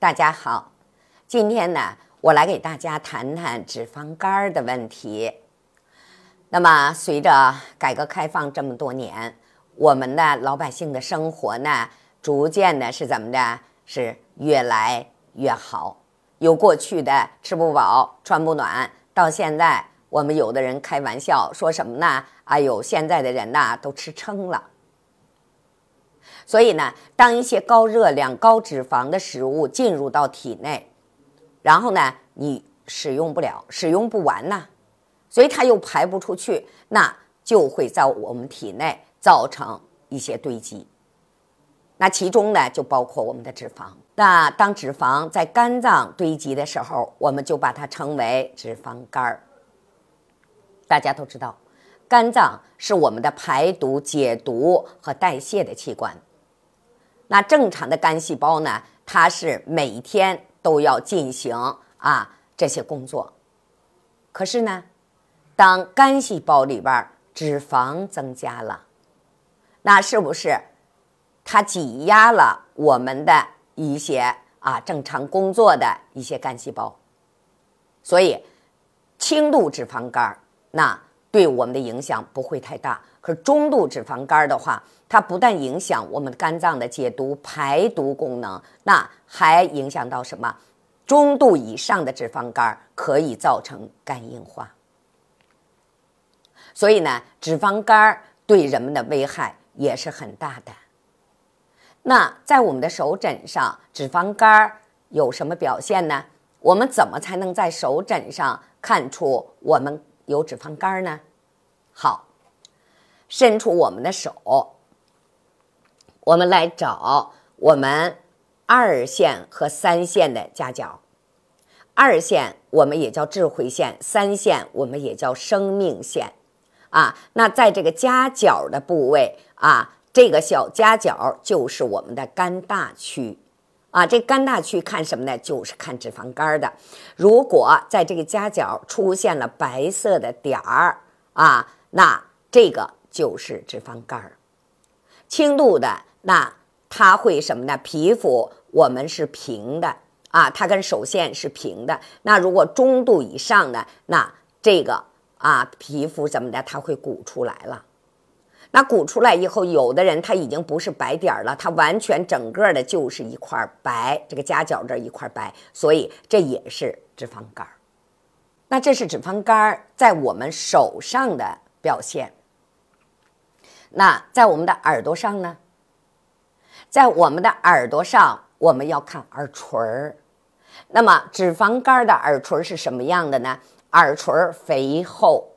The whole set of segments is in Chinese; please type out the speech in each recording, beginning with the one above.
大家好，今天呢，我来给大家谈谈脂肪肝的问题。那么，随着改革开放这么多年，我们的老百姓的生活呢，逐渐的是怎么着？是越来越好。有过去的吃不饱穿不暖，到现在，我们有的人开玩笑说什么呢？哎呦，现在的人呐，都吃撑了。所以呢，当一些高热量、高脂肪的食物进入到体内，然后呢，你使用不了，使用不完呐，所以它又排不出去，那就会在我们体内造成一些堆积。那其中呢，就包括我们的脂肪。那当脂肪在肝脏堆积的时候，我们就把它称为脂肪肝儿。大家都知道，肝脏是我们的排毒、解毒和代谢的器官。那正常的肝细胞呢？它是每天都要进行啊这些工作。可是呢，当肝细胞里边脂肪增加了，那是不是它挤压了我们的一些啊正常工作的一些肝细胞？所以轻度脂肪肝那对我们的影响不会太大。可是中度脂肪肝的话，它不但影响我们肝脏的解毒排毒功能，那还影响到什么？中度以上的脂肪肝可以造成肝硬化。所以呢，脂肪肝对人们的危害也是很大的。那在我们的手诊上，脂肪肝有什么表现呢？我们怎么才能在手诊上看出我们有脂肪肝呢？好。伸出我们的手，我们来找我们二线和三线的夹角。二线我们也叫智慧线，三线我们也叫生命线。啊，那在这个夹角的部位啊，这个小夹角就是我们的肝大区。啊，这肝大区看什么呢？就是看脂肪肝的。如果在这个夹角出现了白色的点儿啊，那这个。就是脂肪肝儿，轻度的那它会什么呢？皮肤我们是平的啊，它跟手线是平的。那如果中度以上的，那这个啊皮肤怎么的？它会鼓出来了。那鼓出来以后，有的人他已经不是白点儿了，他完全整个的就是一块白，这个夹角这一块白，所以这也是脂肪肝儿。那这是脂肪肝儿在我们手上的表现。那在我们的耳朵上呢？在我们的耳朵上，我们要看耳垂儿。那么脂肪肝的耳垂是什么样的呢？耳垂肥厚，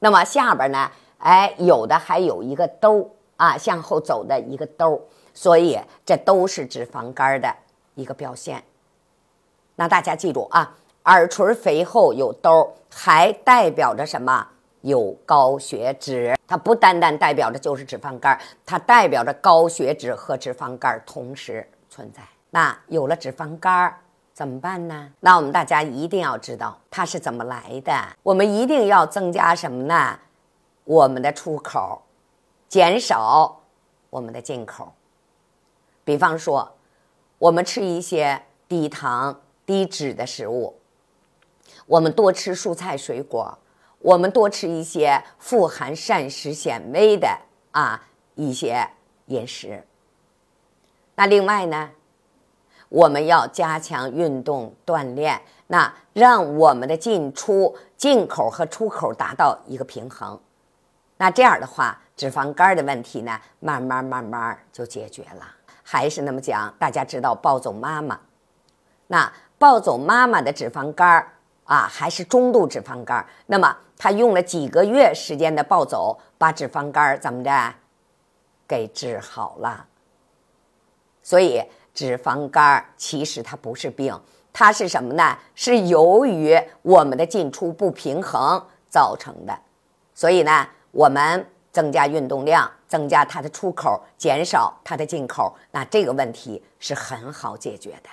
那么下边呢？哎，有的还有一个兜啊，向后走的一个兜，所以这都是脂肪肝的一个表现。那大家记住啊，耳垂肥厚有兜，还代表着什么？有高血脂，它不单单代表着就是脂肪肝，它代表着高血脂和脂肪肝同时存在。那有了脂肪肝怎么办呢？那我们大家一定要知道它是怎么来的。我们一定要增加什么呢？我们的出口，减少我们的进口。比方说，我们吃一些低糖、低脂的食物，我们多吃蔬菜水果。我们多吃一些富含膳食纤维的啊一些饮食。那另外呢，我们要加强运动锻炼，那让我们的进出进口和出口达到一个平衡。那这样的话，脂肪肝的问题呢，慢慢慢慢就解决了。还是那么讲，大家知道暴走妈妈，那暴走妈妈的脂肪肝啊，还是中度脂肪肝那么。她用了几个月时间的暴走，把脂肪肝怎么着给治好了。所以脂肪肝其实它不是病，它是什么呢？是由于我们的进出不平衡造成的。所以呢，我们增加运动量，增加它的出口，减少它的进口，那这个问题是很好解决的。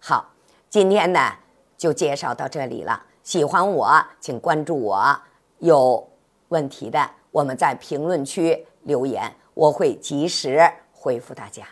好，今天呢就介绍到这里了。喜欢我，请关注我。有问题的，我们在评论区留言，我会及时回复大家。